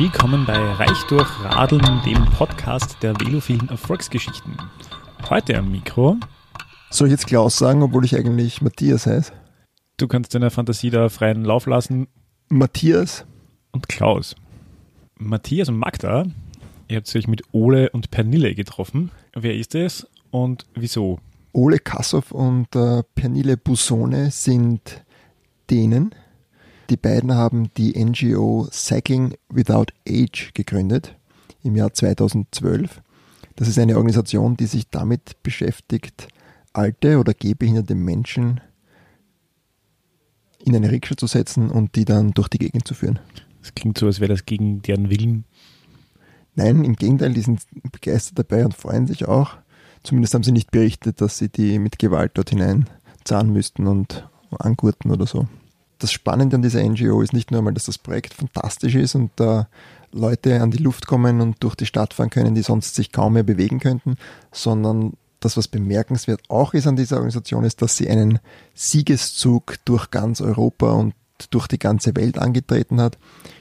Willkommen bei Reich durch Radeln, dem Podcast der velophilen Erfolgsgeschichten. Heute am Mikro. Soll ich jetzt Klaus sagen, obwohl ich eigentlich Matthias heiße? Du kannst deiner Fantasie da freien Lauf lassen. Matthias. Und Klaus. Matthias und Magda, ihr habt euch mit Ole und Pernille getroffen. Wer ist es und wieso? Ole Kassow und äh, Pernille Busone sind Dänen. Die beiden haben die NGO Cycling Without Age gegründet im Jahr 2012. Das ist eine Organisation, die sich damit beschäftigt, alte oder gehbehinderte Menschen in eine Rikscha zu setzen und die dann durch die Gegend zu führen. Das klingt so, als wäre das gegen deren Willen. Nein, im Gegenteil, die sind begeistert dabei und freuen sich auch. Zumindest haben sie nicht berichtet, dass sie die mit Gewalt dort hinein zahlen müssten und angurten oder so. Das Spannende an dieser NGO ist nicht nur einmal, dass das Projekt fantastisch ist und da äh, Leute an die Luft kommen und durch die Stadt fahren können, die sonst sich kaum mehr bewegen könnten, sondern das, was bemerkenswert auch ist an dieser Organisation, ist, dass sie einen Siegeszug durch ganz Europa und durch die ganze Welt angetreten hat.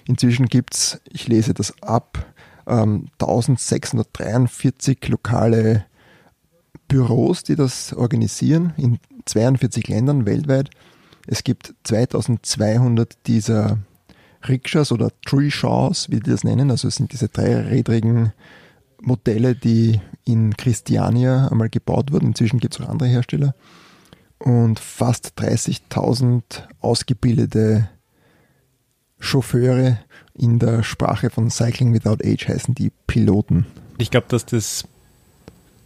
Inzwischen gibt es, ich lese das ab, 1643 ähm, lokale Büros, die das organisieren in 42 Ländern weltweit. Es gibt 2200 dieser Rikschas oder Tree Shaws, wie die das nennen. Also es sind diese dreirädrigen Modelle, die in Christiania einmal gebaut wurden. Inzwischen gibt es auch andere Hersteller. Und fast 30.000 ausgebildete Chauffeure in der Sprache von Cycling Without Age heißen die Piloten. Ich glaube, dass das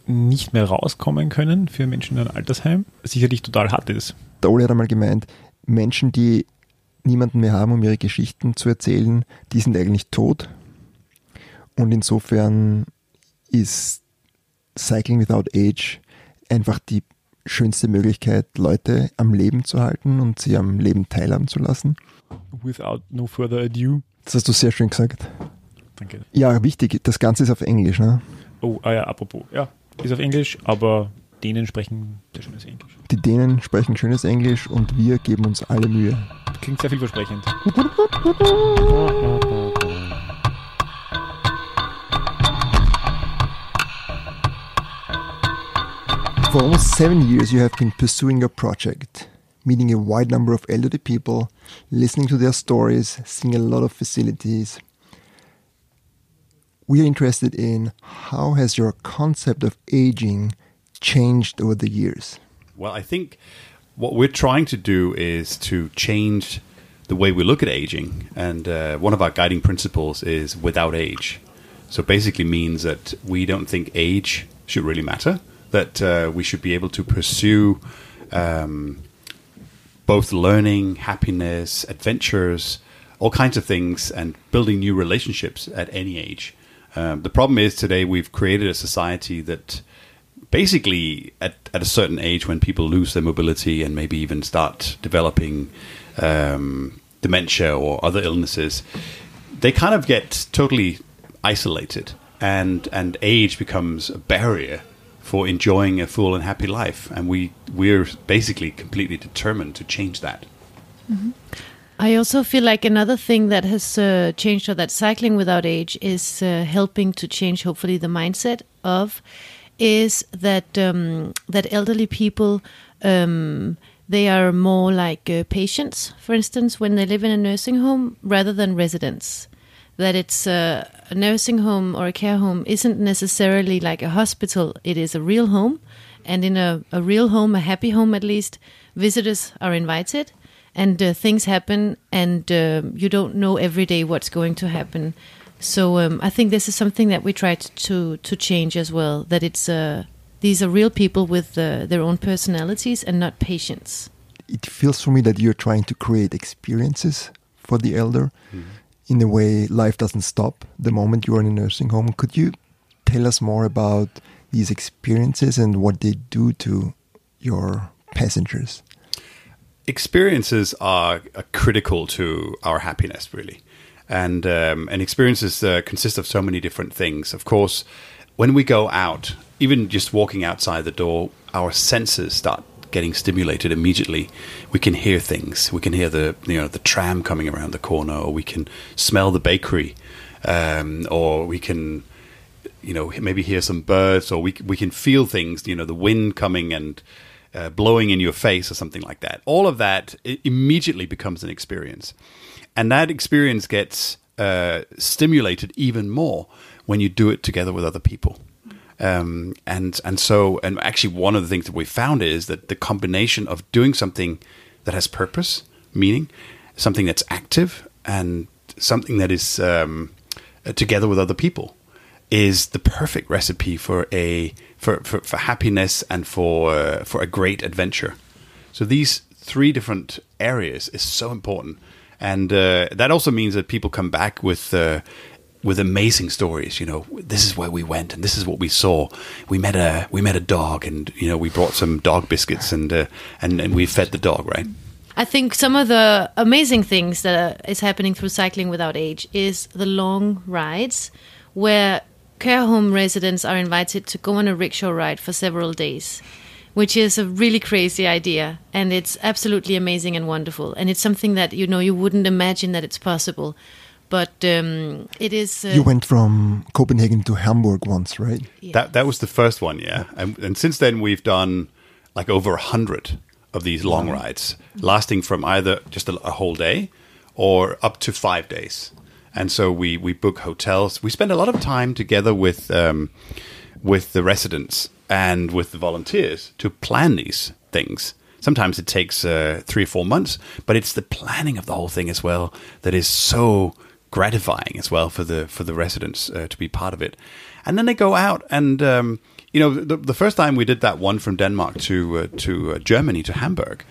nicht mehr rauskommen können für Menschen in einem Altersheim, sicherlich total hart ist. Der Ole hat einmal gemeint, Menschen, die niemanden mehr haben, um ihre Geschichten zu erzählen, die sind eigentlich tot. Und insofern ist Cycling Without Age einfach die schönste Möglichkeit, Leute am Leben zu halten und sie am Leben teilhaben zu lassen. Without no further ado. Das hast du sehr schön gesagt. Danke. Ja, wichtig, das Ganze ist auf Englisch, ne? Oh, ah ja, apropos. Ja, ist auf Englisch, aber Dänen sprechen sehr schönes Englisch. Die Dänen sprechen schönes Englisch und wir geben uns alle Mühe. Klingt sehr vielversprechend. For almost seven years, you have been pursuing your project, meeting a wide number of elderly people, listening to their stories, seeing a lot of facilities. We are interested in how has your concept of aging changed over the years? Well, I think what we're trying to do is to change the way we look at aging, and uh, one of our guiding principles is without age. So basically means that we don't think age should really matter that uh, we should be able to pursue um, both learning, happiness, adventures, all kinds of things, and building new relationships at any age. Um, the problem is today we've created a society that basically at, at a certain age when people lose their mobility and maybe even start developing um, dementia or other illnesses, they kind of get totally isolated and and age becomes a barrier for enjoying a full and happy life. And we we're basically completely determined to change that. Mm-hmm. I also feel like another thing that has uh, changed, or that cycling without age is uh, helping to change, hopefully, the mindset of, is that um, that elderly people. Um, they are more like uh, patients, for instance, when they live in a nursing home rather than residents that it's a, a nursing home or a care home isn't necessarily like a hospital. It is a real home, and in a, a real home, a happy home at least, visitors are invited, and uh, things happen, and uh, you don't know every day what's going to happen. So um, I think this is something that we try to to change as well. That it's uh, these are real people with uh, their own personalities and not patients. It feels for me that you're trying to create experiences for the elder. Mm -hmm in a way, life doesn't stop the moment you are in a nursing home. Could you tell us more about these experiences and what they do to your passengers? Experiences are, are critical to our happiness, really. And, um, and experiences uh, consist of so many different things. Of course, when we go out, even just walking outside the door, our senses start getting stimulated immediately. We can hear things. We can hear the you know the tram coming around the corner, or we can smell the bakery. um, or we can, you know, maybe hear some birds, or we we can feel things. You know, the wind coming and uh, blowing in your face, or something like that. All of that immediately becomes an experience, and that experience gets uh, stimulated even more when you do it together with other people. Um, and and so and actually one of the things that we found is that the combination of doing something that has purpose, meaning, something that's active, and something that is um, uh, together with other people, is the perfect recipe for a for, for, for happiness and for uh, for a great adventure. So these three different areas is so important, and uh, that also means that people come back with. Uh, with amazing stories, you know, this is where we went and this is what we saw. We met a we met a dog, and you know, we brought some dog biscuits and uh, and and we fed the dog, right? I think some of the amazing things that is happening through cycling without age is the long rides where care home residents are invited to go on a rickshaw ride for several days, which is a really crazy idea and it's absolutely amazing and wonderful and it's something that you know you wouldn't imagine that it's possible. But um, it is. Uh, You went from Copenhagen to Hamburg once, right? yeah. That that was the first one, yeah. And, and since then, we've done like over a hundred of these long rides, lasting from either just a, a whole day or up to five days. And so we we book hotels. We spend a lot of time together with um, with the residents and with the volunteers to plan these things. Sometimes it takes uh, three or four months, but it's the planning of the whole thing as well that is so gratifying as well for the for the residents uh, to be part of it. And then they go out and um, you know the, the first time we did that one from Denmark to uh, to uh, Germany to Hamburg,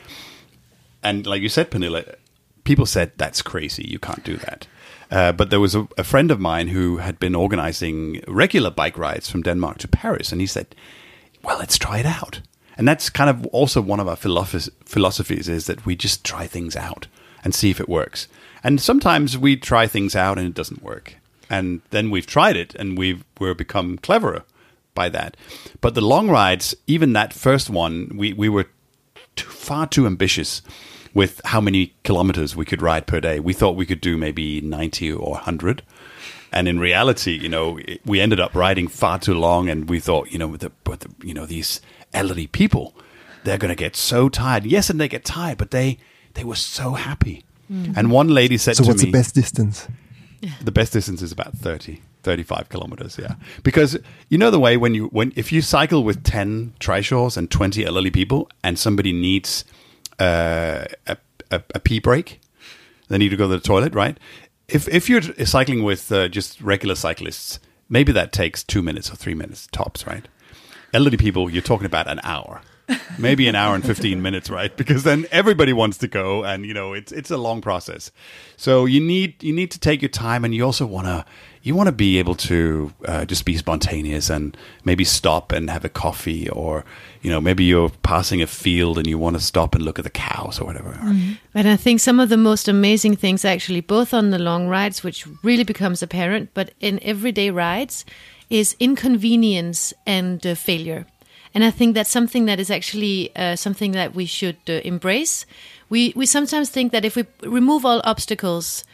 and like you said, Pernille, people said that's crazy. You can't do that. Uh, but there was a, a friend of mine who had been organizing regular bike rides from Denmark to Paris, and he said, "Well, let's try it out." And that's kind of also one of our philosophies is that we just try things out and see if it works. And sometimes we try things out and it doesn't work, and then we've tried it and we've we're become cleverer by that. But the long rides, even that first one, we we were too, far too ambitious with how many kilometers we could ride per day. We thought we could do maybe 90 or 100. And in reality, you know, it- we ended up riding far too long and we thought, you know, with the, with the you know, these elderly people, they're going to get so tired. Yes, and they get tired, but they they were so happy. And one lady said So to what's me, the best distance? the best distance is about 30 35 kilometers yeah because you know the way when you when if you cycle with 10 trishaws and 20 elderly people and somebody needs uh, a, a, a pee break they need to go to the toilet right if if you're cycling with uh, just regular cyclists maybe that takes two minutes or three minutes tops right? Elderly people you're talking about an hour maybe an hour and 15 minutes right? Because then everybody wants to go and you know it's it's a long process. So you need you need to take your time and you also want to you want to be able to uh, just be spontaneous and maybe stop and have a coffee or you know maybe you're passing a field and you want to stop and look at the cows or whatever. And I think some of the most amazing things, actually, both on the long rides, which really becomes apparent, but in everyday rides, is inconvenience and uh, failure. And I think that's something that is actually uh, something that we should uh, embrace. We we sometimes think that if we remove all obstacles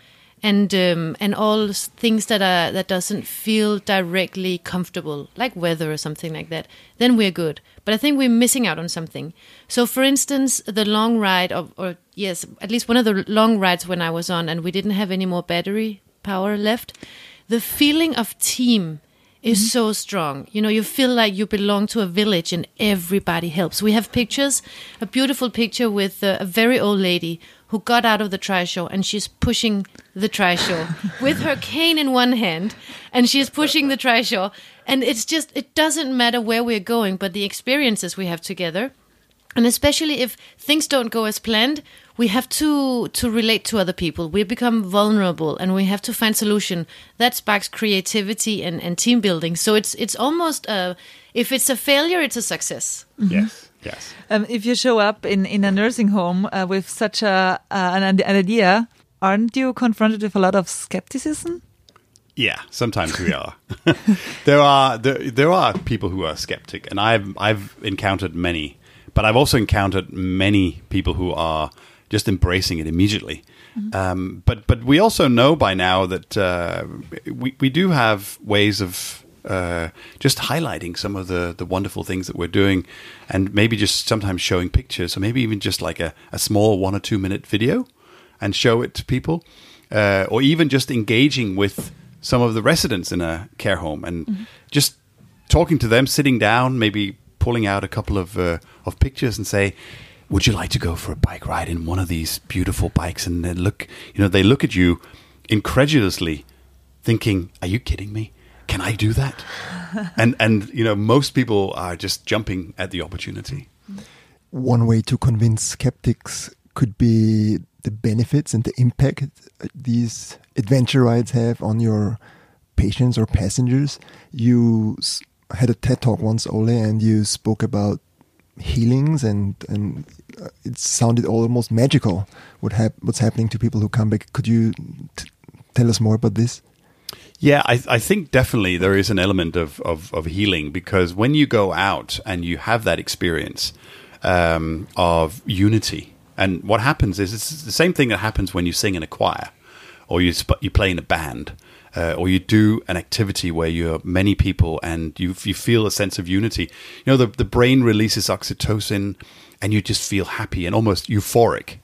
and um, and all things that are that doesn't feel directly comfortable, like weather or something like that, then we're good. But I think we're missing out on something. So, for instance, the long ride, of, or yes, at least one of the long rides when I was on, and we didn't have any more battery power left. The feeling of team is so strong. You know, you feel like you belong to a village and everybody helps. We have pictures, a beautiful picture with uh, a very old lady who got out of the trishaw and she's pushing the trishaw with her cane in one hand and she's pushing the trishaw. And it's just, it doesn't matter where we're going, but the experiences we have together. And especially if things don't go as planned, we have to to relate to other people. We become vulnerable, and we have to find solution that sparks creativity and, and team building. So it's it's almost a, if it's a failure, it's a success. yes yes Um, if you show up in, in a nursing home uh, with such a uh, an, an idea, aren't you confronted with a lot of skepticism? Yeah, sometimes we are. there are there, there are people who are skeptic, and I've I've encountered many, but I've also encountered many people who are just embracing it immediately. Um, but but we also know by now that uh, we we do have ways of uh, just highlighting some of the the wonderful things that we're doing, and maybe just sometimes showing pictures, or maybe even just like a, a small one or two minute video, and show it to people, uh, or even just engaging with some of the residents in a care home and just talking to them, sitting down, maybe pulling out a couple of uh, of pictures and say, "Would you like to go for a bike ride in one of these beautiful bikes?" And then look, you know, they look at you incredulously, thinking, "Are you kidding me? Can I do that?" and and you know, most people are just jumping at the opportunity. One way to convince skeptics could be the benefits and the impact these adventure rides have on your patients or passengers. You had a TED talk once, Ole, and you spoke about healings, and and uh, it sounded almost magical. What hap- what's happening to people who come back? Could you tell us more about this? Yeah, I, I think definitely there is an element of, of, of healing because when you go out and you have that experience um, of unity, and what happens is it's the same thing that happens when you sing in a choir or you, you play in a band. Uh, or you do an activity where you're many people and you you feel a sense of unity. You know, the the brain releases oxytocin, and you just feel happy and almost euphoric.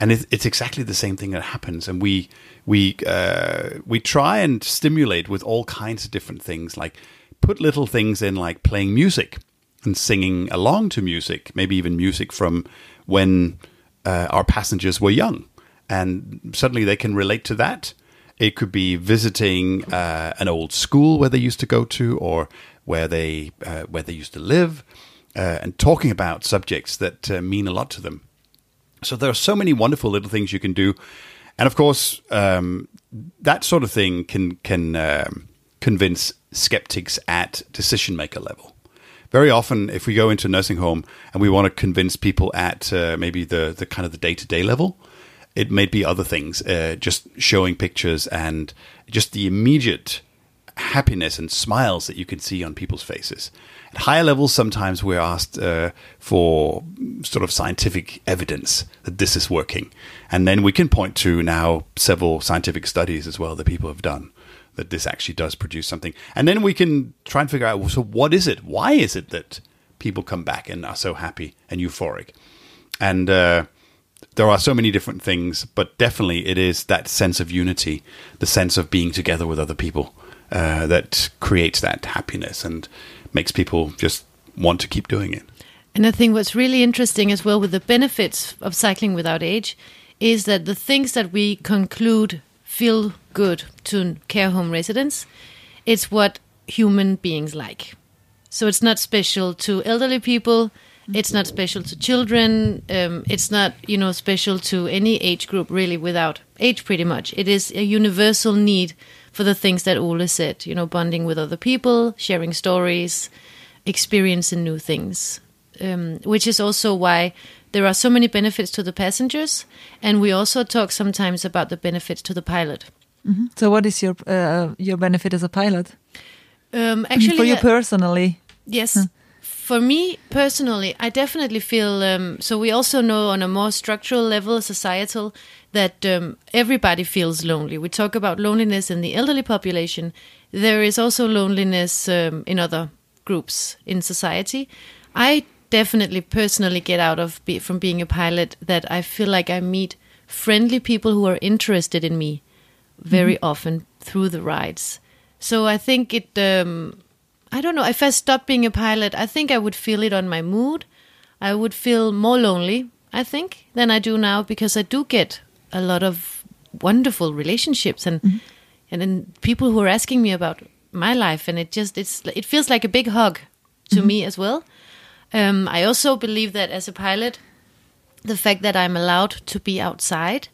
And it, it's exactly the same thing that happens. And we we uh, we try and stimulate with all kinds of different things like put little things in like playing music and singing along to music maybe even music from when uh, our passengers were young. And suddenly they can relate to that it could be visiting uh, an old school where they used to go to or where they uh, where they used to live uh, and talking about subjects that uh, mean a lot to them so there are so many wonderful little things you can do, and of course, um, that sort of thing can can um, convince skeptics at decision maker level. Very often, if we go into a nursing home and we want to convince people at uh, maybe the the kind of the day to day level, it may be other things, uh, just showing pictures and just the immediate happiness and smiles that you can see on people's faces. At higher levels, sometimes we're asked uh, for sort of scientific evidence that this is working. And then we can point to now several scientific studies as well that people have done that this actually does produce something. And then we can try and figure out well, so, what is it? Why is it that people come back and are so happy and euphoric? And uh, there are so many different things, but definitely it is that sense of unity, the sense of being together with other people uh, that creates that happiness and makes people just want to keep doing it. And I think what's really interesting as well with the benefits of cycling without age is that the things that we conclude feel good to care home residents, it's what human beings like. So it's not special to elderly people. It's not special to children. Um, it's not, you know, special to any age group really without age. Pretty much, it is a universal need for the things that Ole said. You know, bonding with other people, sharing stories, experiencing new things. Um, which is also why there are so many benefits to the passengers, and we also talk sometimes about the benefits to the pilot. So, what is your uh, your benefit as a pilot? Um, actually, for you uh, personally, Yes. For me personally, I definitely feel um, so. We also know on a more structural level, societal, that um, everybody feels lonely. We talk about loneliness in the elderly population. There is also loneliness um, in other groups in society. I definitely personally get out of be, from being a pilot that I feel like I meet friendly people who are interested in me very often through the rides. So I think it. Um, I don't know. If I stopped being a pilot, I think I would feel it on my mood. I would feel more lonely, I think, than I do now because I do get a lot of wonderful relationships and and then people who are asking me about my life, and it just it's it feels like a big hug to me as well. Um, I also believe that as a pilot, the fact that I'm allowed to be outside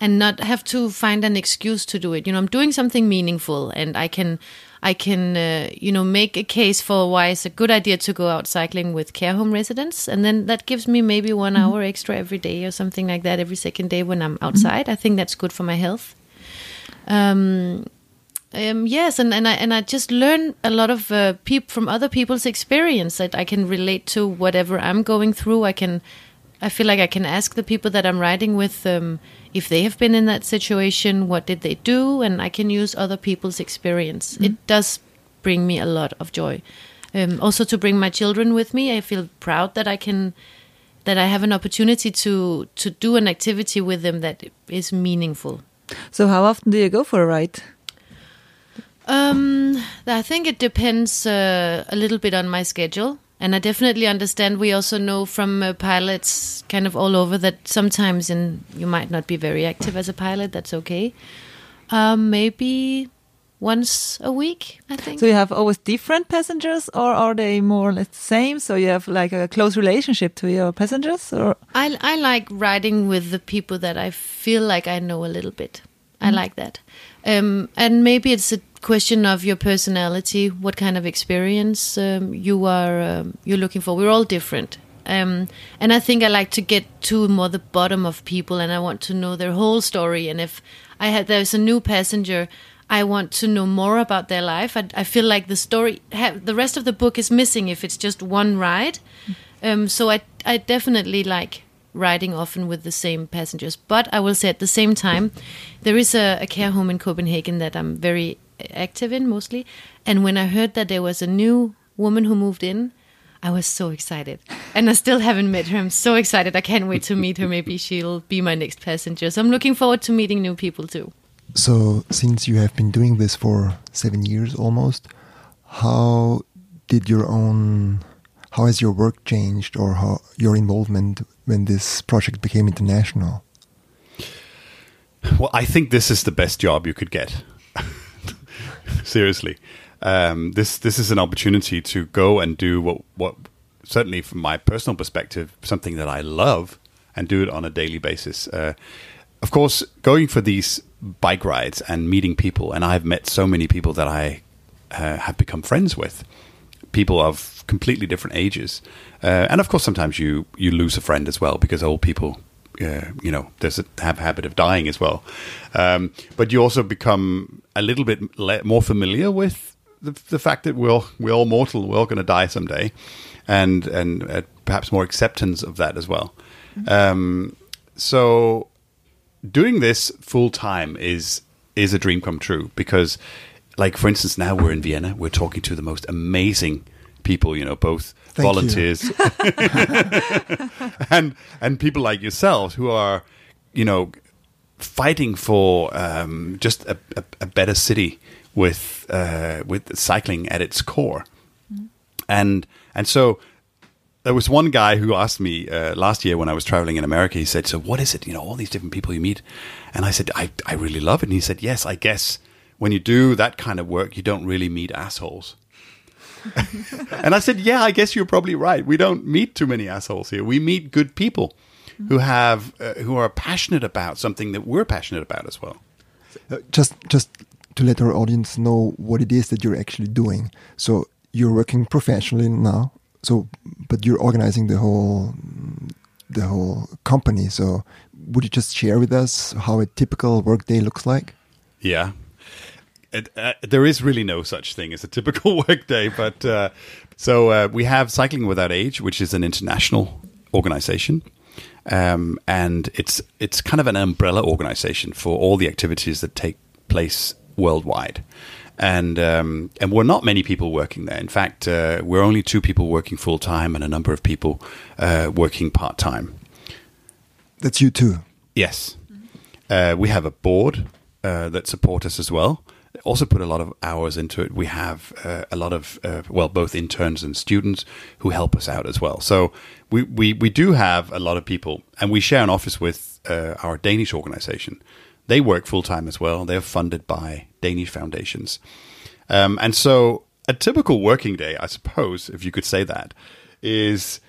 and not have to find an excuse to do it. You know, I'm doing something meaningful, and I can, I can, uh, you know, make a case for why it's a good idea to go out cycling with care home residents, and then that gives me maybe one hour extra every day or something like that every second day when I'm outside. I think that's good for my health. Um, um, yes, and, and I and I just learn a lot of uh, peop from other people's experience that I can relate to whatever I'm going through. I can I feel like I can ask the people that I'm riding with um, if they have been in that situation, what did they do, and I can use other people's experience. It does bring me a lot of joy. Um, also, to bring my children with me, I feel proud that I can that I have an opportunity to to do an activity with them that is meaningful. So how often do you go for a ride? Um, I think it depends uh, a little bit on my schedule, and I definitely understand. We also know from uh, pilots, kind of all over, that sometimes in you might not be very active as a pilot. That's okay. Um, maybe once a week, I think. So you have always different passengers, or are they more or less the same? So you have like a close relationship to your passengers, or I I like riding with the people that I feel like I know a little bit. I like that, um, and maybe it's a question of your personality, what kind of experience um, you are um, you're looking for. We're all different, um, and I think I like to get to more the bottom of people, and I want to know their whole story. And if I had there's a new passenger. I want to know more about their life. I, I feel like the story, have, the rest of the book is missing if it's just one ride. Um, so I, I definitely like riding often with the same passengers. But I will say at the same time, there is a, a care home in Copenhagen that I'm very active in mostly. And when I heard that there was a new woman who moved in, I was so excited. And I still haven't met her. I'm so excited. I can't wait to meet her. Maybe she'll be my next passenger. So I'm looking forward to meeting new people too. So, since you have been doing this for seven years almost, how did your own, how has your work changed or how your involvement when this project became international? Well, I think this is the best job you could get. Seriously, um, this this is an opportunity to go and do what what certainly from my personal perspective something that I love and do it on a daily basis. Uh, of course, going for these bike rides and meeting people, and I've met so many people that I uh, have become friends with. People of completely different ages, uh, and of course, sometimes you you lose a friend as well because old people, uh, you know, there's a have habit of dying as well. Um, but you also become a little bit le- more familiar with the, the fact that we're all, we're all mortal, we're all going to die someday, and and uh, perhaps more acceptance of that as well. Um, so doing this full time is is a dream come true because like for instance now we're in Vienna we're talking to the most amazing people you know both Thank volunteers and and people like yourselves who are you know fighting for um, just a, a, a better city with uh, with cycling at its core and and so there was one guy who asked me uh, last year when I was traveling in America. He said, "So what is it? You know, all these different people you meet." And I said, "I I really love it." And he said, "Yes, I guess when you do that kind of work, you don't really meet assholes." and I said, "Yeah, I guess you're probably right. We don't meet too many assholes here. We meet good people who have uh, who are passionate about something that we're passionate about as well." Uh, just just to let our audience know what it is that you're actually doing. So you're working professionally now. So, but you're organizing the whole the whole company. So, would you just share with us how a typical workday looks like? Yeah. It, uh, there is really no such thing as a typical workday, but uh, so uh, we have Cycling Without Age, which is an international organization, um, and it's it's kind of an umbrella organization for all the activities that take place worldwide. And um, and we're not many people working there. In fact, uh, we're only two people working full time, and a number of people uh, working part time. That's you too. Yes. Uh, we have a board uh, that support us as well. Also put a lot of hours into it. We have uh, a lot of, uh, well, both interns and students who help us out as well. So we, we, we do have a lot of people, and we share an office with uh, our Danish organization. They work full time as well. They're funded by Danish foundations. Um, and so a typical working day, I suppose, if you could say that, is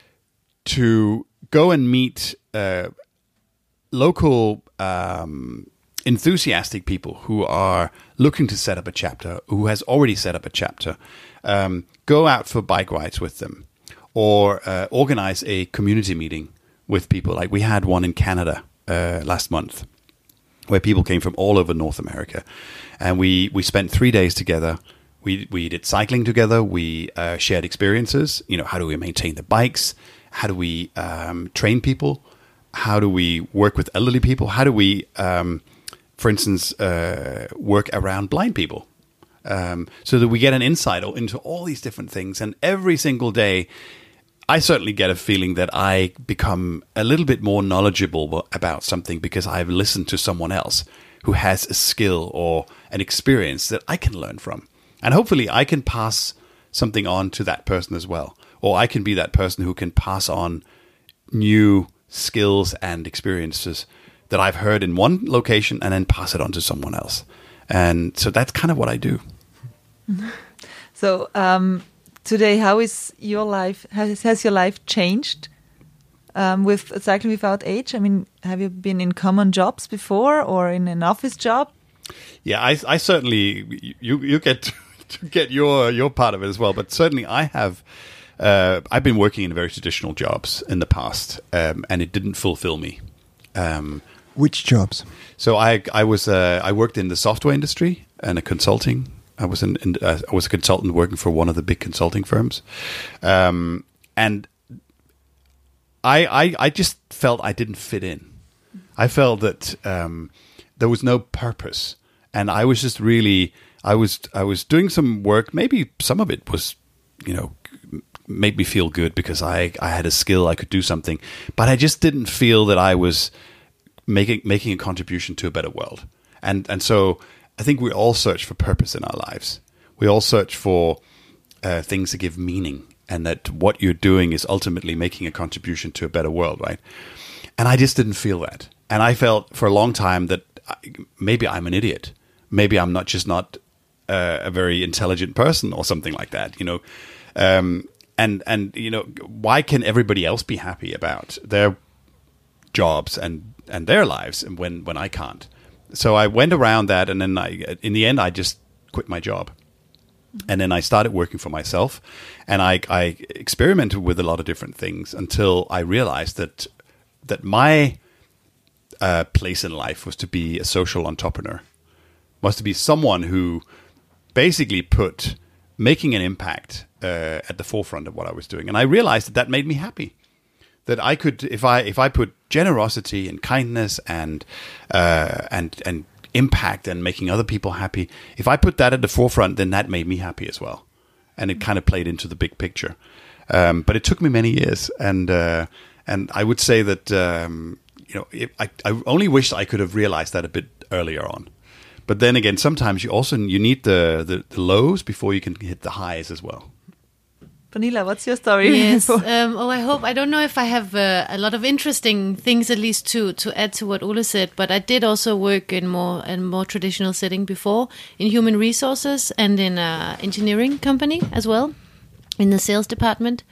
to go and meet uh, local um, enthusiastic people who are looking to set up a chapter, who has already set up a chapter, um, go out for bike rides with them, or uh, organize a community meeting with people. Like we had one in Canada uh, last month, where people came from all over North America, and we we spent three days together. We we did cycling together. We uh, shared experiences. You know, how do we maintain the bikes? How do we um, train people? How do we work with elderly people? How do we, um, for instance, uh, work around blind people? Um, so that we get an insight into all these different things. And every single day, I certainly get a feeling that I become a little bit more knowledgeable about something because I've listened to someone else who has a skill or an experience that I can learn from. And hopefully, I can pass something on to that person as well. Or I can be that person who can pass on new skills and experiences that I've heard in one location and then pass it on to someone else. And so that's kind of what I do. So um, today, how is your life? Has, has your life changed um, with cycling without age? I mean, have you been in common jobs before or in an office job? Yeah, I, I certainly you you get to get your your part of it as well, but certainly I have. Uh, I've been working in very traditional jobs in the past, um, and it didn't fulfill me. Um, Which jobs? so I I was uh, I worked in the software industry and a consulting. I was in, in uh, I was a consultant working for one of the big consulting firms, um, and I, I I just felt I didn't fit in. I felt that um, there was no purpose, and I was just really I was I was doing some work. Maybe some of it was, you know, made me feel good because I I had a skill I could do something, but I just didn't feel that I was making making a contribution to a better world. And and so I think we all search for purpose in our lives. We all search for uh, things that give meaning, and that what you're doing is ultimately making a contribution to a better world, right? And I just didn't feel that, and I felt for a long time that maybe I'm an idiot. Maybe I'm not just not uh, a very intelligent person or something like that, you know. Um, and and you know, why can everybody else be happy about their jobs and and their lives and when when I can't. So I went around that and then I in the end I just quit my job. And then I started working for myself and I I experimented with a lot of different things until I realized that that my uh, place in life was to be a social entrepreneur. Was to be someone who basically put making an impact uh, at the forefront of what I was doing. And I realized that that made me happy that I could if I if I put generosity and kindness and uh, and and impact and making other people happy, if I put that at the forefront, then that made me happy as well, and it kind of played into the big picture. Um, but it took me many years, and uh, and I would say that um, you know I I only wish I could have realized that a bit earlier on. But then again, sometimes you also you need the, the, the lows before you can hit the highs as well. Pernille, what's your story? Yes. Um, oh, I hope. I don't know if I have uh, a lot of interesting things, at least to to add to what Ole said. But I did also work in more in more traditional setting before in human resources and in a engineering company as well, in the sales department.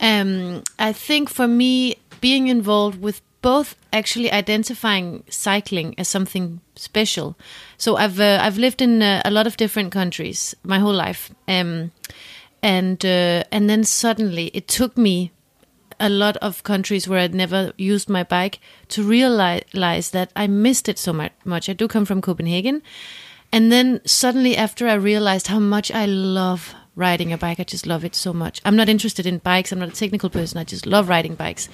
Um, I think for me, being involved with both actually identifying cycling as something special. So I've uh, I've lived in uh, a lot of different countries my whole life. Um, and uh, and then suddenly it took me a lot of countries where I'd never used my bike to realize that I missed it so much. I do come from Copenhagen, and then suddenly after I realized how much I love riding a bike, I just love it so much. I'm not interested in bikes. I'm not a technical person. I just love riding bikes,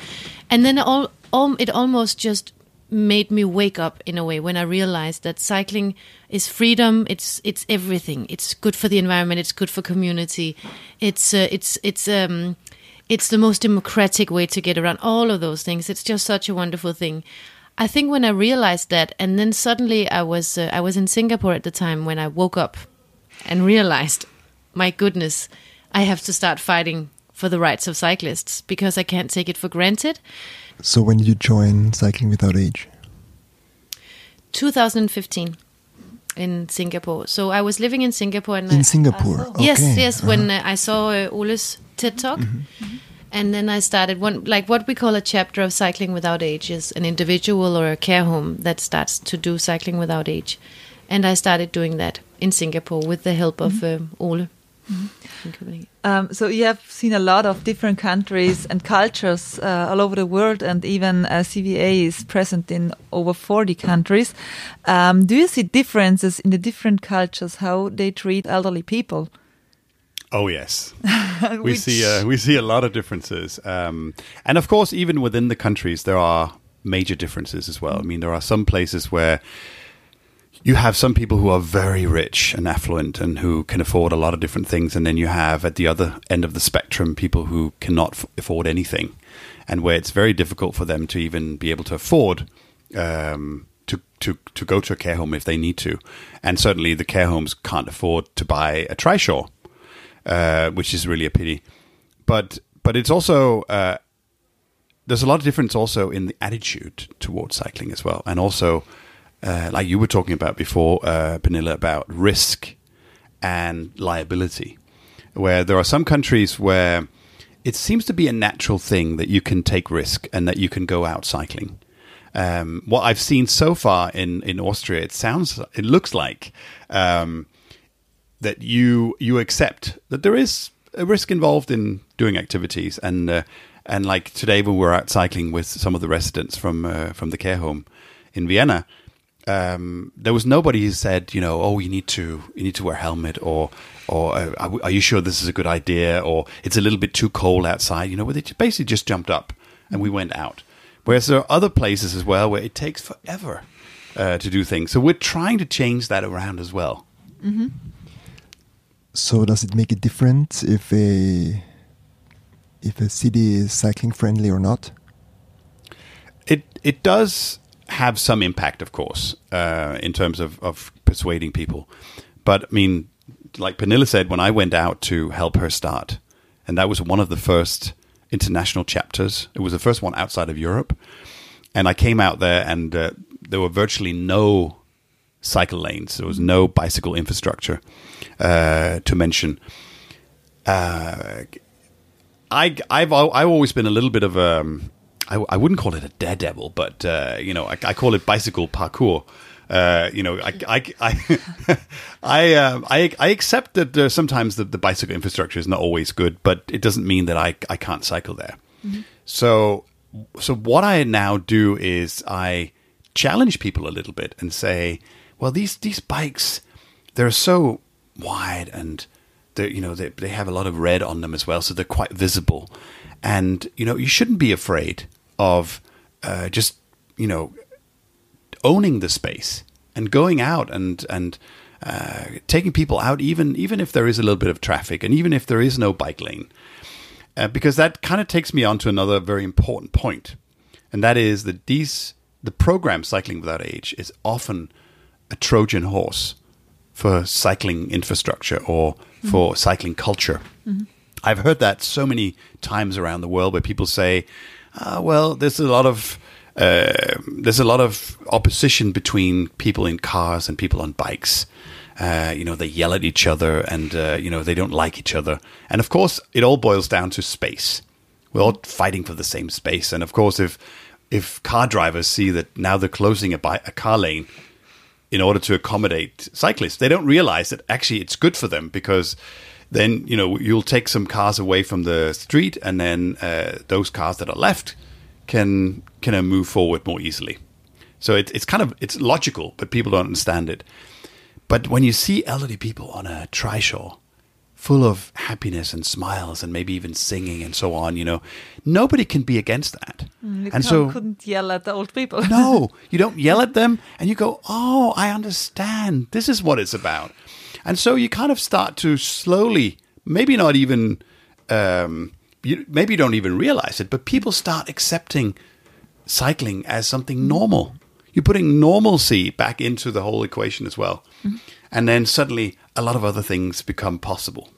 and then all, all it almost just made me wake up in a way when I realized that cycling is freedom. It's it's everything. It's good for the environment. It's good for community. It's uh, it's it's um it's the most democratic way to get around all of those things. It's just such a wonderful thing. I think when I realized that, and then suddenly I was uh, I was in Singapore at the time when I woke up and realized, my goodness, I have to start fighting for the rights of cyclists because I can't take it for granted. So when did you join Cycling Without Age? 2015 in Singapore. So I was living in Singapore. And In I- Singapore. Okay. Yes, yes. When uh, I saw uh, Ole's TED talk, Mm-hmm. and then I started one like what we call a chapter of cycling without age is an individual or a care home that starts to do cycling without age, and I started doing that in Singapore with the help of um, Ole. Copenhagen. Um, so you have seen a lot of different countries and cultures uh, all over the world, and even uh, CWA is present in over 40 countries. Um, do you see differences in the different cultures how they treat elderly people? Oh yes, we see uh, we see a lot of differences, um, and of course, even within the countries, there are major differences as well. I mean, there are some places where you have some people who are very rich and affluent and who can afford a lot of different things, and then you have at the other end of the spectrum people who cannot f- afford anything, and where it's very difficult for them to even be able to afford. Um, to, to, to go to a care home if they need to. And certainly the care homes can't afford to buy a trishaw uh, which is really a pity. But but it's also uh, there's a lot of difference also in the attitude towards cycling as well, and also uh, like you were talking about before, uh, Pernille, about risk and liability, where there are some countries where it seems to be a natural thing that you can take risk and that you can go out cycling. Um, what I've seen so far in, in Austria, it sounds, it looks like um, that you you accept that there is a risk involved in doing activities and uh, and like today when we were out cycling with some of the residents from uh, from the care home in Vienna um, there was nobody who said you know oh you need to you need to wear a helmet or or uh, are, are you sure this is a good idea? Or it's a little bit too cold outside you know where they basically just jumped up and we went out. Whereas there are other places as well where it takes forever uh, to do things. So we're trying to change that around as well. So does it make a difference if a if a city is cycling friendly or not? It it does have some impact, of course, uh, in terms of, of persuading people. But I mean, like Pernille said, when I went out to help her start, and that was one of the first international chapters. It was the first one outside of Europe, and I came out there, and uh, there were virtually no cycle lanes. There was no bicycle infrastructure uh, to mention. Uh, I, I've I've always been a little bit of a I, I wouldn't call it a daredevil, but uh, you know I, I call it bicycle parkour. Uh, you know, I I I I, um, I, I accept that uh, sometimes the, the bicycle infrastructure is not always good, but it doesn't mean that I I can't cycle there. So so what I now do is I challenge people a little bit and say, well, these these bikes they're so wide and they you know they they have a lot of red on them as well, so they're quite visible. And you know you shouldn't be afraid of uh, just you know owning the space and going out and and uh, taking people out, even even if there is a little bit of traffic and even if there is no bike lane, uh, because that kind of takes me on to another very important point, and that is that these the program Cycling Without Age is often a Trojan horse for cycling infrastructure or for cycling culture. I've heard that so many times around the world where people say, uh, "Well, there's a lot of uh, there's a lot of opposition between people in cars and people on bikes. Uh, you know, they yell at each other, and uh, you know they don't like each other. And of course, it all boils down to space. We're all fighting for the same space, and of course, if if car drivers see that now they're closing a, bi- a car lane in order to accommodate cyclists. They don't realize that actually it's good for them because then you know you'll take some cars away from the street, and then uh, those cars that are left can can uh, move forward more easily. So it, it's kind of it's logical, but people don't understand it. But when you see elderly people on a trishaw, full of happiness and smiles, and maybe even singing and so on, you know, nobody can be against that. You and so couldn't yell at the old people. no, you don't yell at them and you go, oh, I understand. This is what it's about. And so you kind of start to slowly, maybe not even, um, you, maybe you don't even realize it, but people start accepting cycling as something normal. You're putting normalcy back into the whole equation as well. And then suddenly a lot of other things become possible.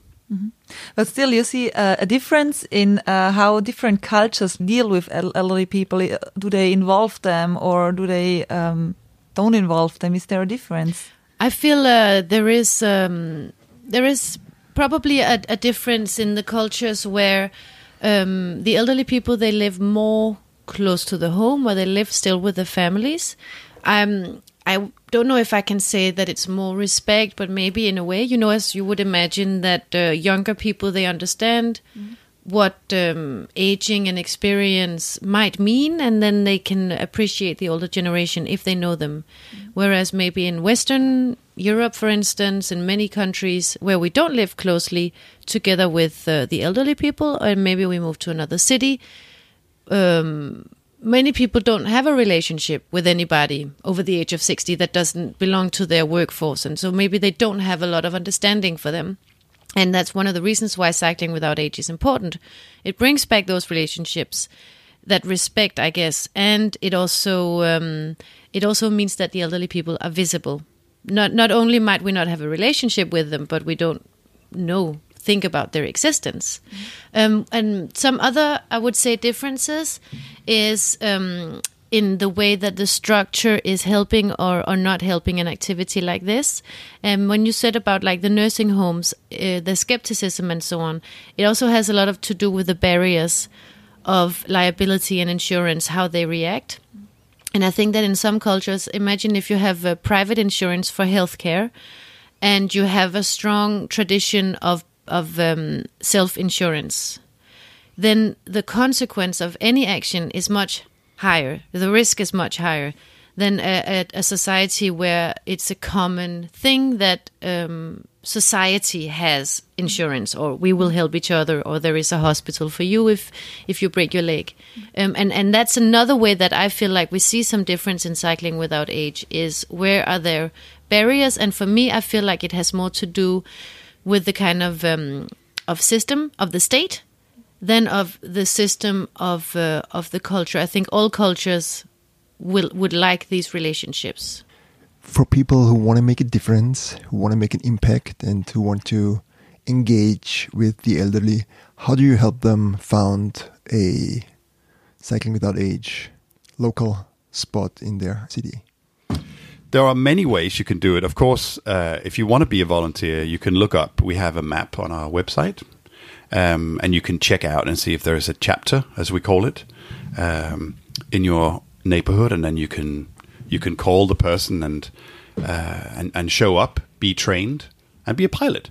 But still, you see uh, a difference in uh, how different cultures deal with elderly people. Uh, Do they involve them or do they um, don't involve them? Is there a difference? I feel uh, there is um, there is probably a, a difference in the cultures where um, the elderly people they live more close to the home, where they live still with their families. Um, I don't know if I can say that it's more respect, but maybe in a way, you know, as you would imagine that uh, younger people they understand what um, aging and experience might mean, and then they can appreciate the older generation if they know them. Whereas maybe in Western Europe, for instance, in many countries where we don't live closely together with uh, the elderly people, or maybe we move to another city, um, many people don't have a relationship with anybody over the age of 60 that doesn't belong to their workforce. And so maybe they don't have a lot of understanding for them. And that's one of the reasons why cycling without age is important. It brings back those relationships, that respect, I guess, and it also um, it also means that the elderly people are visible. Not not only might we not have a relationship with them, but we don't know think about their existence. Um, and some other, I would say, differences is um, in the way that the structure is helping or, or not helping an activity like this. And when you said about like the nursing homes, uh, the skepticism and so on, it also has a lot of to do with the barriers of liability and insurance, how they react. And I think that in some cultures, imagine if you have a private insurance for healthcare and you have a strong tradition of of um, self insurance, then the consequence of any action is much higher. The risk is much higher than a, a, society where it's a common thing that um, society has insurance, or we will help each other, or there is a hospital for you if if you break your leg. Um, and and that's another way that I feel like we see some difference in cycling without age is where are there barriers? And for me, I feel like it has more to do with the kind of um, of system of the state than of the system of uh, of the culture. I think all cultures will would like these relationships. For people who want to make a difference, who want to make an impact, and who want to engage with the elderly, how do you help them found a cycling without age local spot in their city? There are many ways you can do it. Of course, uh, if you want to be a volunteer, you can look up. We have a map on our website, um, and you can check out and see if there is a chapter, as we call it, um, in your neighborhood, and then you can you can call the person and uh, and and show up, be trained, and be a pilot.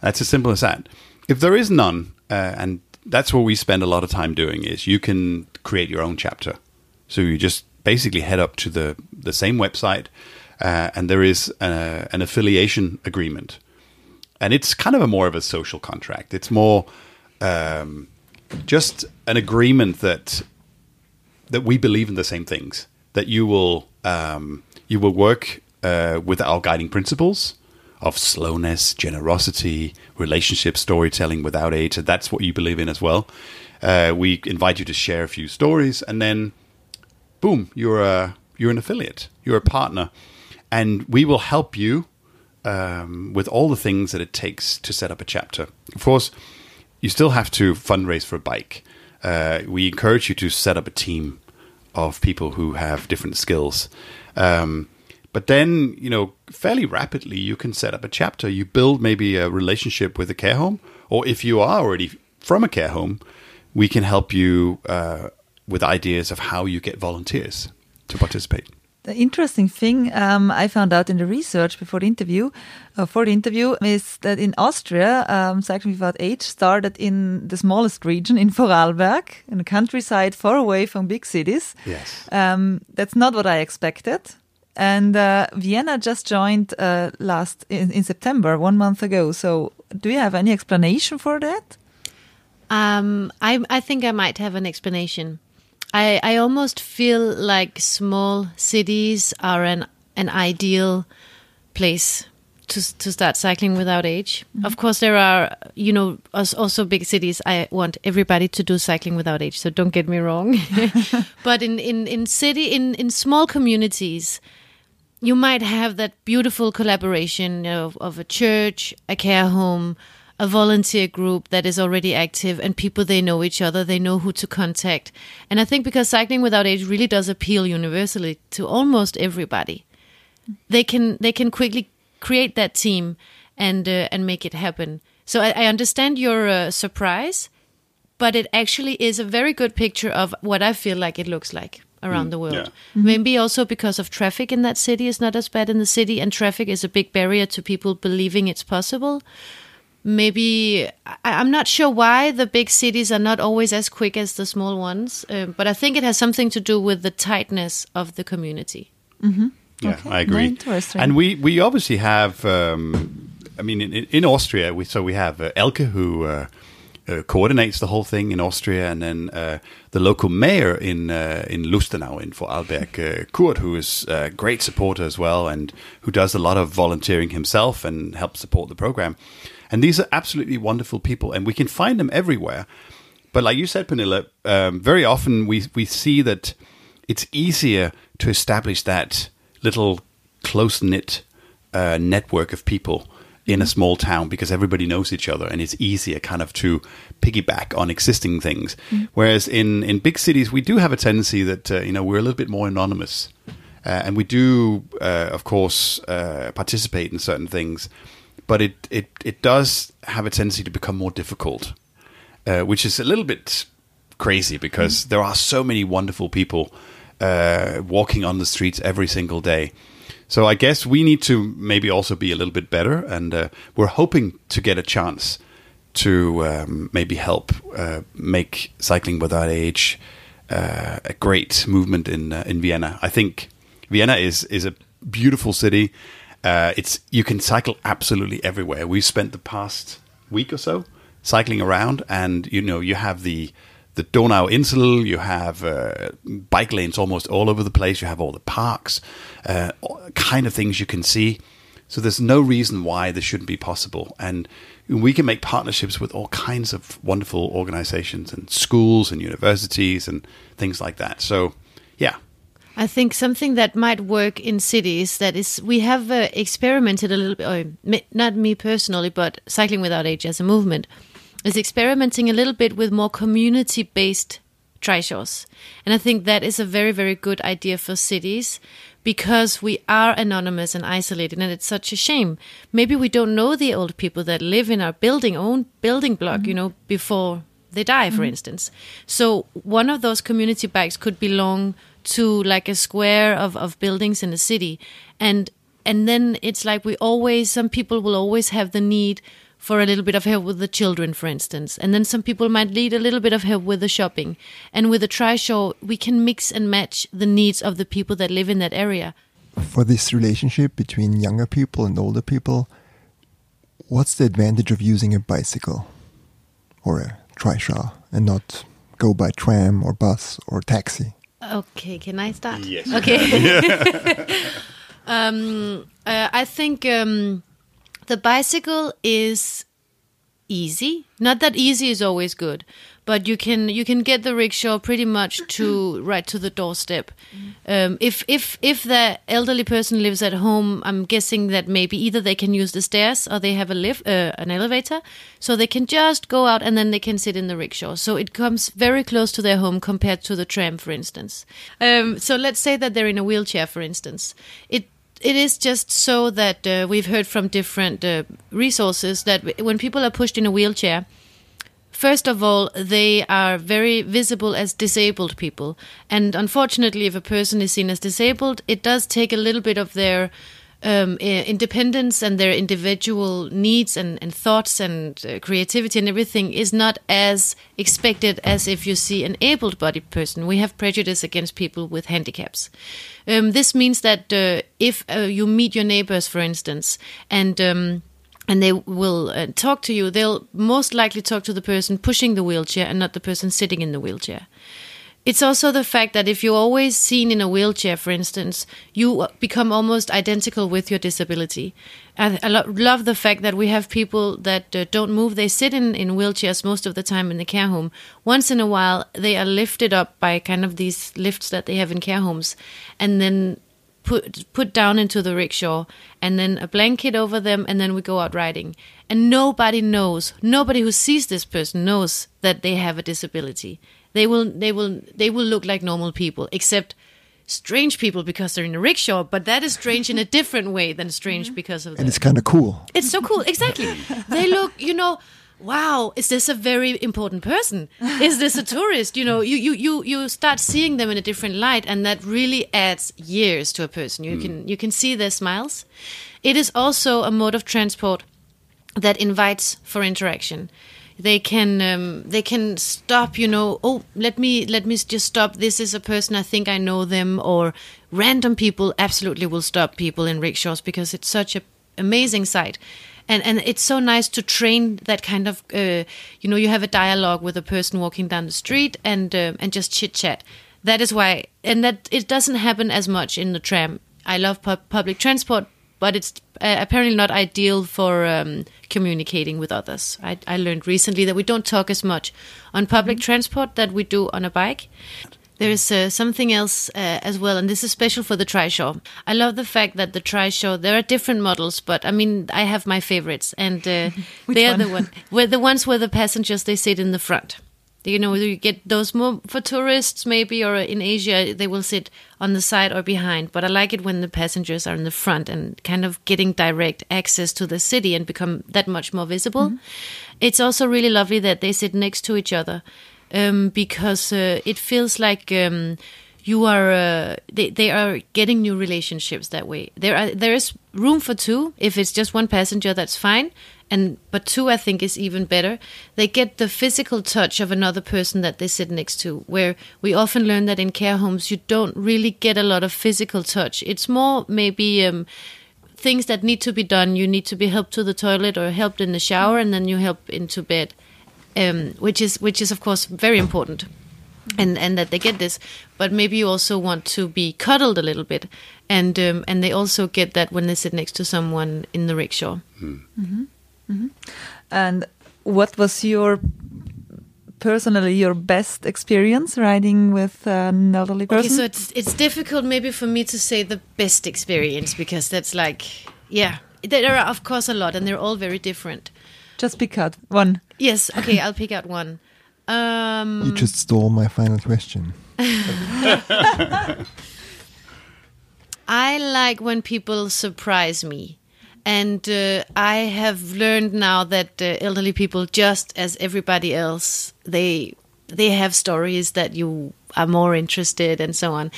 That's as simple as that. If there is none, uh, and that's what we spend a lot of time doing, is you can create your own chapter. So you just basically head up to the the same website, uh, and there is a, an affiliation agreement, and it's kind of a more of a social contract. It's more um, just an agreement that that we believe in the same things. That you will um, you will work uh, with our guiding principles of slowness, generosity, relationship storytelling without age. And that's what you believe in as well. Uh, we invite you to share a few stories, and then boom, you're a you're an affiliate, you're a partner, and we will help you um, with all the things that it takes to set up a chapter. Of course, you still have to fundraise for a bike. Uh, we encourage you to set up a team of people who have different skills. Um, but then, you know, fairly rapidly, you can set up a chapter. You build maybe a relationship with a care home, or if you are already from a care home, we can help you uh, with ideas of how you get volunteers to participate. The interesting thing um, I found out in the research before the interview, uh, for the interview, is that in Austria, um, Cycling Without Age started in the smallest region in Vorarlberg, in the countryside, far away from big cities. Yes. Um, that's not what I expected. And uh, Vienna just joined uh, last in, in September, one month ago. So, do you have any explanation for that? Um, I I think I might have an explanation. I I almost feel like small cities are an an ideal place to to start cycling without age. Mm-hmm. Of course, there are you know also big cities. I want everybody to do cycling without age. So don't get me wrong. but in in in city in in small communities, you might have that beautiful collaboration of, of a church, a care home, a volunteer group that is already active, and people they know each other, they know who to contact. And I think because cycling without age really does appeal universally to almost everybody, they can they can quickly create that team and uh, and make it happen. So I, I understand your uh, surprise, but it actually is a very good picture of what I feel like it looks like around the world. yeah. Maybe also because of traffic in that city is not as bad in the city, and traffic is a big barrier to people believing it's possible. Maybe I, I'm not sure why the big cities are not always as quick as the small ones, um, but I think it has something to do with the tightness of the community. Yeah, Okay, I agree. interesting. And we, we obviously have, um, I mean, in, in Austria, we so we have uh, Elke who uh, uh, coordinates the whole thing in Austria, and then uh, the local mayor in uh, in Lustenau in Vorarlberg, uh, Kurt, who is a great supporter as well, and who does a lot of volunteering himself and helps support the program. And these are absolutely wonderful people, and we can find them everywhere. But like you said, Pernille, um, very often we we see that it's easier to establish that little close knit uh, network of people in a small town because everybody knows each other and it's easier kind of to piggyback on existing things. Whereas in in big cities, we do have a tendency that uh, you know we're a little bit more anonymous. Uh, and we do, uh, of course, uh, participate in certain things, but it, it, it does have a tendency to become more difficult uh, which is a little bit crazy because there are so many wonderful people uh, walking on the streets every single day. So I guess we need to maybe also be a little bit better, and uh, we're hoping to get a chance to um, maybe help uh, make cycling without age uh, a great movement in uh, in Vienna. I think Vienna is is a beautiful city. Uh, it's you can cycle absolutely everywhere. We've spent the past week or so cycling around, and you know you have the the Donau Insel, you have uh, bike lanes almost all over the place. You have all the parks, uh, kind of things you can see. So there's no reason why this shouldn't be possible, and we can make partnerships with all kinds of wonderful organizations and schools and universities and things like that. So, yeah, I think something that might work in cities that is we have uh, experimented a little bit, me, not me personally, but Cycling Without Age as a movement is experimenting a little bit with more community based trishaws. And I think that is a very, very good idea for cities because we are anonymous and isolated and it's such a shame. Maybe we don't know the old people that live in our building, own building block, you know, before they die, for instance. So one of those community bikes could belong to like a square of, of buildings in a city. And and then it's like we always some people will always have the need for a little bit of help with the children, for instance. And then some people might need a little bit of help with the shopping. And with a trishaw, we can mix and match the needs of the people that live in that area. For this relationship between younger people and older people, what's the advantage of using a bicycle or a trishaw and not go by tram or bus or taxi? Okay, can I start? Yes. Okay. um, uh, I think um, the bicycle is easy. Not that easy is always good, but you can you can get the rickshaw pretty much to right to the doorstep. Um, if if if the elderly person lives at home, I'm guessing that maybe either they can use the stairs or they have a lift, uh, an elevator, so they can just go out and then they can sit in the rickshaw. So it comes very close to their home compared to the tram, for instance. Um, so let's say that they're in a wheelchair, for instance. It it is just so that uh, we've heard from different uh, resources that when people are pushed in a wheelchair, first of all, they are very visible as disabled people. And unfortunately, if a person is seen as disabled, it does take a little bit of their um, independence and their individual needs and, and thoughts and uh, creativity and everything is not as expected as if you see an able bodied person. We have prejudice against people with handicaps. Um, this means that uh, if uh, you meet your neighbors, for instance, and um, and they will uh, talk to you, they'll most likely talk to the person pushing the wheelchair and not the person sitting in the wheelchair. It's also the fact that if you're always seen in a wheelchair, for instance, you become almost identical with your disability. I, I lo- love the fact that we have people that uh, don't move. They sit in, in wheelchairs most of the time in the care home. Once in a while, they are lifted up by kind of these lifts that they have in care homes and then put put down into the rickshaw and then a blanket over them and then we go out riding and nobody knows nobody who sees this person knows that they have a disability they will they will they will look like normal people except strange people because they're in a rickshaw but that is strange in a different way than strange mm-hmm. because of And the it's kind of cool. it's so cool. Exactly. they look, you know, wow, is this a very important person? Is this a tourist? You know, you, you, you, you start seeing them in a different light and that really adds years to a person. You can you can see their smiles. It is also a mode of transport that invites for interaction. They can um, they can stop. You know, oh, let me let me just stop. This is a person I think I know them, or random people absolutely will stop people in rickshaws because it's such a amazing sight. And, and it's so nice to train that kind of uh, you know you have a dialogue with a person walking down the street and uh, and just chit chat. That is why and that it doesn't happen as much in the tram. I love pu- public transport but it's uh, apparently not ideal for um, communicating with others. I, I learned recently that we don't talk as much on public transport that we do on a bike there is uh, something else uh, as well, and this is special for the trishaw. I love the fact that the trishaw. There are different models, but I mean, I have my favorites, and uh, they are the one where the ones where the passengers they sit in the front. You know, you get those more for tourists maybe, or in Asia they will sit on the side or behind. But I like it when the passengers are in the front and kind of getting direct access to the city and become that much more visible. It's also really lovely that they sit next to each other um, because uh, it feels like um, you are uh, they, they are getting new relationships that way. There are there is room for two. If it's just one passenger, that's fine. And but two, I think, is even better. They get the physical touch of another person that they sit next to. Where we often learn that in care homes, you don't really get a lot of physical touch. It's more maybe. Um, things that need to be done. You need to be helped to the toilet or helped in the shower, and then you help into bed, um, which is which is of course very important, and and that they get this. But maybe you also want to be cuddled a little bit, and um, and they also get that when they sit next to someone in the rickshaw. And what was your personally your best experience riding with an elderly person? Okay, so it's it's difficult maybe for me to say the best experience because that's like yeah. There are of course a lot, and they're all very different. Just pick out one. Yes, okay, I'll pick out one. Um, You just stole my final question. I like when people surprise me. And uh, I have learned now that uh, elderly people, just as everybody else, they they have stories that you are more interested and so on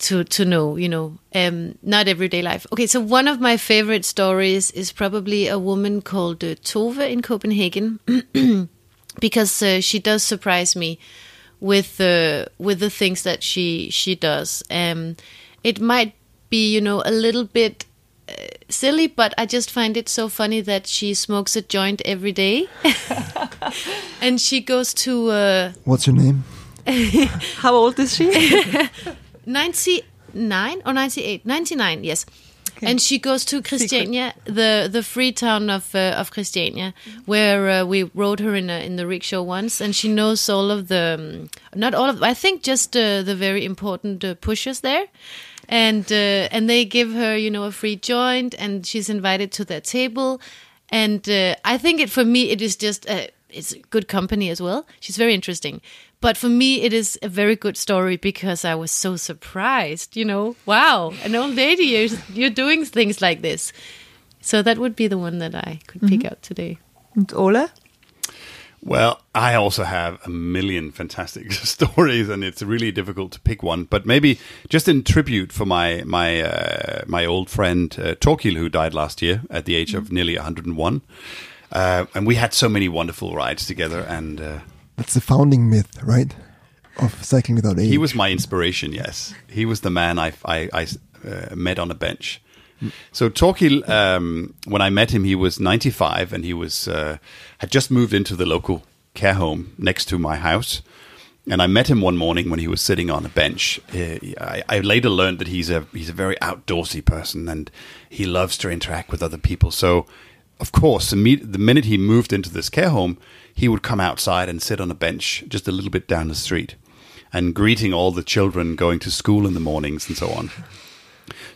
to to know. You know, um, not everyday life. Okay, so one of my favorite stories is probably a woman called uh, Tove in Copenhagen, because uh, she does surprise me with uh, with the things that she she does. Um, it might be you know a little bit uh, silly, but I just find it so funny that she smokes a joint every day, and she goes to uh, What's your name? How old is she? ninety nine or ninety eight, ninety nine, yes. And she goes to Christiania, the the free town of uh, of Christiania, where uh, we rode her in a, in the rickshaw once, and she knows all of the um, not all of I think just uh, the very important uh, pushers there, and uh, and they give her you know a free joint, and she's invited to their table, and uh, I think it for me it is just uh, it's good company as well. She's very interesting. But for me, it is a very good story because I was so surprised. You know, wow, an old lady, you're, you're doing things like this. So that would be the one that I could pick out today. And Ole? Well, I also have a million fantastic stories, and it's really difficult to pick one. But maybe just in tribute for my my uh, my old friend uh, Torkil, who died last year at the age of nearly 101, uh, and we had so many wonderful rides together. And uh, That's the founding myth, right? Of cycling without age. he was my inspiration. Yes, he was the man I I, I uh, met on a bench. So Torkil, um, when I met him, he was 95, and he was uh, had just moved into the local care home next to my house. And I met him one morning when he was sitting on a bench. Uh, I, I later learned that he's a he's a very outdoorsy person, and he loves to interact with other people. So, of course, the minute he moved into this care home, he would come outside and sit on a bench just a little bit down the street, and greeting all the children going to school in the mornings and so on.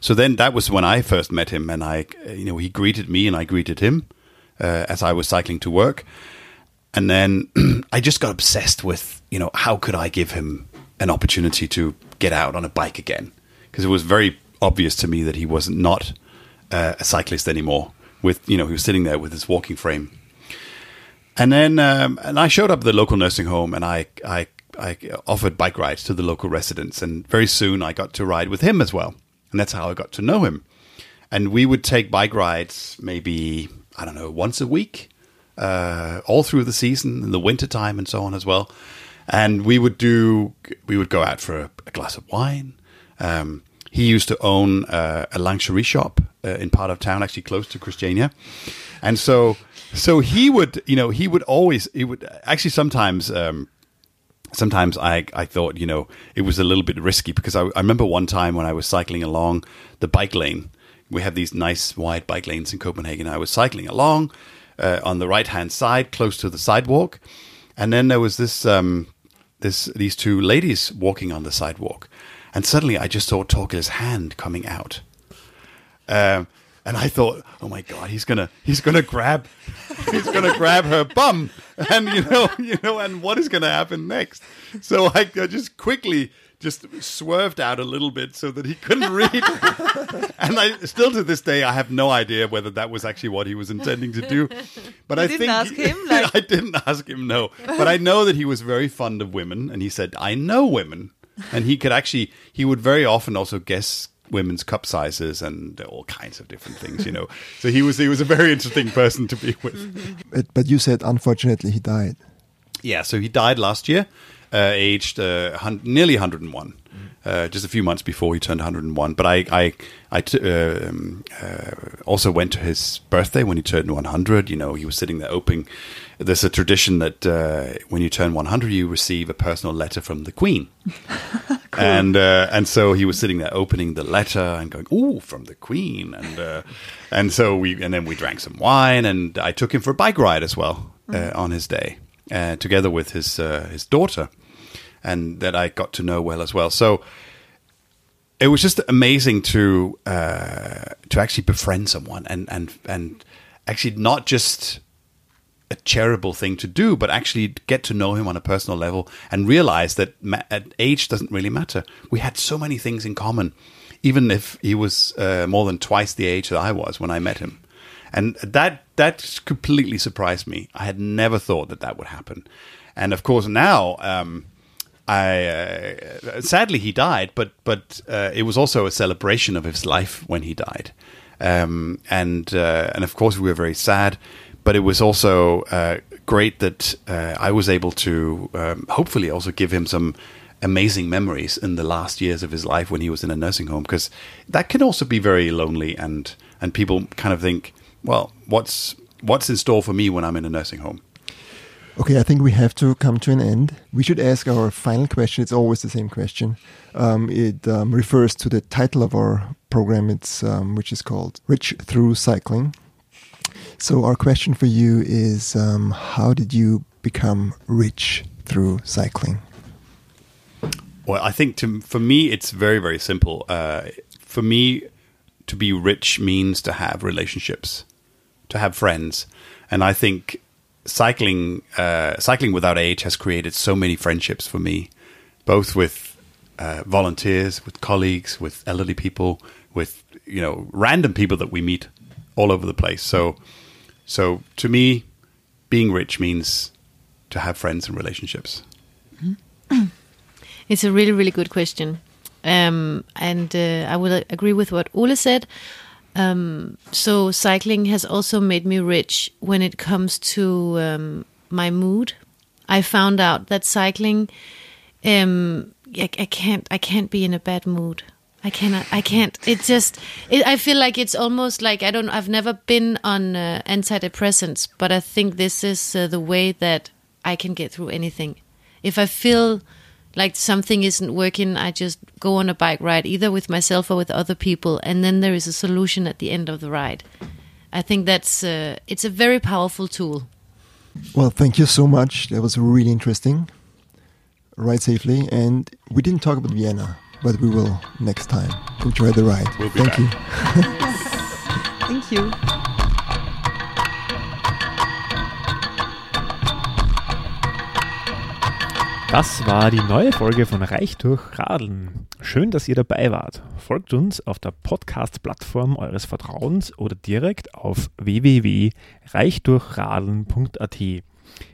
So then that was when I first met him, and I, you know, he greeted me and I greeted him uh, as I was cycling to work, and then I just got obsessed with, you know, how could I give him an opportunity to get out on a bike again? Because it was very obvious to me that he was not uh, a cyclist anymore. With you know, he was sitting there with his walking frame, and then um, and I showed up at the local nursing home, and I I I offered bike rides to the local residents, and very soon I got to ride with him as well, and that's how I got to know him. And we would take bike rides maybe I don't know, once a week, uh, all through the season, in the winter time, and so on as well. And we would do, we would go out for a, a glass of wine. Um, he used to own uh, a lingerie shop uh, in part of town, actually close to Christiania, and so so he would, you know, he would always, he would actually sometimes. Um, sometimes I, I thought, you know, it was a little bit risky because I, I remember one time when I was cycling along the bike lane. We have these nice wide bike lanes in Copenhagen. I was cycling along uh, on the right hand side, close to the sidewalk, and then there was this um, this these two ladies walking on the sidewalk, and suddenly I just saw Torkil's hand coming out. Um, and I thought, oh my god, he's gonna he's gonna grab he's gonna grab her bum, and you know you know, and what is gonna happen next? So I, I just quickly just swerved out a little bit so that he couldn't read. and I still to this day I have no idea whether that was actually what he was intending to do. But I didn't think ask him, like- I didn't ask him no. But I know that he was very fond of women, and he said, "I know women," and he could actually he would very often also guess women's cup sizes and all kinds of different things, you know. So he was he was a very interesting person to be with. But, but you said, unfortunately, he died. Yeah, so he died last year, uh, aged uh, hun- nearly 101, uh, just a few months before he turned 101. But I, I, I t- uh, um, uh, also went to his birthday when he turned 100. You know, he was sitting there opening. There's a tradition that uh, when you turn 100, you receive a personal letter from the Queen. And uh, and so he was sitting there opening the letter and going, "Oh, from the Queen," and uh, and so we and then we drank some wine, and I took him for a bike ride as well uh, on his day, uh, together with his uh, his daughter, and that I got to know well as well. So it was just amazing to uh, to actually befriend someone and and and actually not just a charitable thing to do, but actually get to know him on a personal level and realize that at age doesn't really matter. We had so many things in common, even if he was uh, more than twice the age that I was when I met him, and that that completely surprised me. I had never thought that that would happen, and of course now. Um, I uh, sadly he died, but but uh, it was also a celebration of his life when he died, um, and uh, and of course we were very sad, but it was also uh, great that uh, I was able to um, hopefully also give him some amazing memories in the last years of his life when he was in a nursing home because that can also be very lonely and and people kind of think, well, what's what's in store for me when I'm in a nursing home? Okay, I think we have to come to an end. We should ask our final question. It's always the same question. Um, it um, refers to the title of our program, it's um, which is called "Rich Through Cycling." So our question for you is: um, How did you become rich through cycling? Well, I think to, for me, it's very, very simple. Uh, for me, to be rich means to have relationships, to have friends, and I think cycling, uh, cycling without age, has created so many friendships for me, both with uh, volunteers, with colleagues, with elderly people, with you know random people that we meet all over the place. So, so to me, being rich means to have friends and relationships. It's a really, really good question. Um, and uh, I will agree with what Ole said. Um, so, cycling has also made me rich when it comes to um, my mood. I found out that cycling, um, I, I can't, I can't be in a bad mood. I cannot. I can't. It just. It, I feel like it's almost like I don't. I've never been on uh, antidepressants, but I think this is uh, the way that I can get through anything. If I feel like something isn't working, I just go on a bike ride, either with myself or with other people, and then there is a solution at the end of the ride. I think that's uh, it's a very powerful tool. Well, thank you so much. That was really interesting. Ride safely, and we didn't talk about Vienna, but we will next time. Enjoy the ride. We'll be thank back. you. Thank you. Das war die neue Folge von Reich durch Radeln. Schön, dass ihr dabei wart. Folgt uns auf der Podcast-Plattform eures Vertrauens oder direkt auf www.reichdurchradeln.at.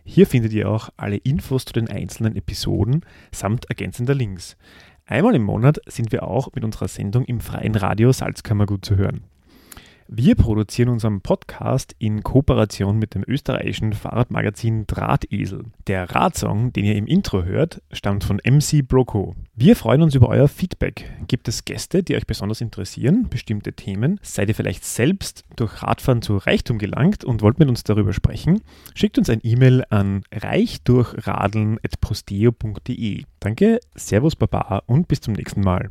Hier findet ihr auch alle Infos zu den einzelnen Episoden samt ergänzender Links. Einmal im Monat sind wir auch mit unserer Sendung im freien Radio Salzkammergut zu hören. Wir produzieren unseren Podcast in Kooperation mit dem österreichischen Fahrradmagazin Drahtesel. Der Radsong, den ihr im Intro hört, stammt von MC Broco. Wir freuen uns über euer Feedback. Gibt es Gäste, die euch besonders interessieren, bestimmte Themen? Seid ihr vielleicht selbst durch Radfahren zu Reichtum gelangt und wollt mit uns darüber sprechen? Schickt uns ein E-Mail an reichdurchradeln.posteo.de. Danke, Servus Baba und bis zum nächsten Mal.